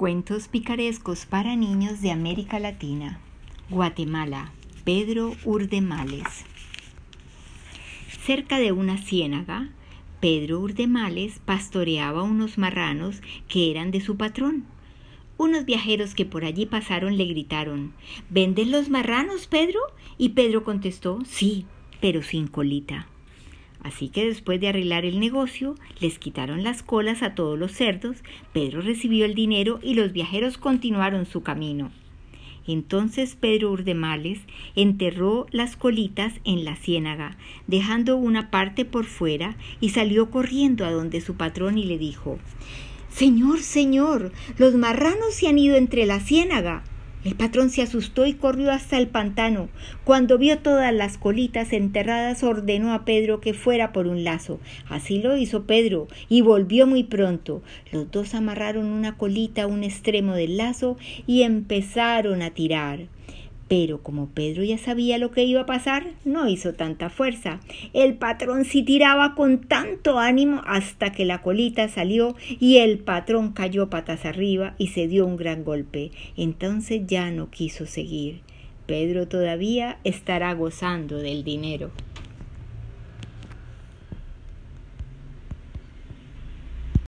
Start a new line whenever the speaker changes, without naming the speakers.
Cuentos picarescos para niños de América Latina. Guatemala. Pedro Urdemales. Cerca de una ciénaga, Pedro Urdemales pastoreaba unos marranos que eran de su patrón. Unos viajeros que por allí pasaron le gritaron ¿Venden los marranos, Pedro? Y Pedro contestó Sí, pero sin colita. Así que después de arreglar el negocio, les quitaron las colas a todos los cerdos, Pedro recibió el dinero y los viajeros continuaron su camino. Entonces Pedro Urdemales enterró las colitas en la ciénaga, dejando una parte por fuera, y salió corriendo a donde su patrón y le dijo Señor, señor, los marranos se han ido entre la ciénaga. El patrón se asustó y corrió hasta el pantano. Cuando vio todas las colitas enterradas, ordenó a Pedro que fuera por un lazo. Así lo hizo Pedro y volvió muy pronto. Los dos amarraron una colita a un extremo del lazo y empezaron a tirar. Pero como Pedro ya sabía lo que iba a pasar, no hizo tanta fuerza. El patrón sí tiraba con tanto ánimo hasta que la colita salió y el patrón cayó patas arriba y se dio un gran golpe. Entonces ya no quiso seguir. Pedro todavía estará gozando del dinero.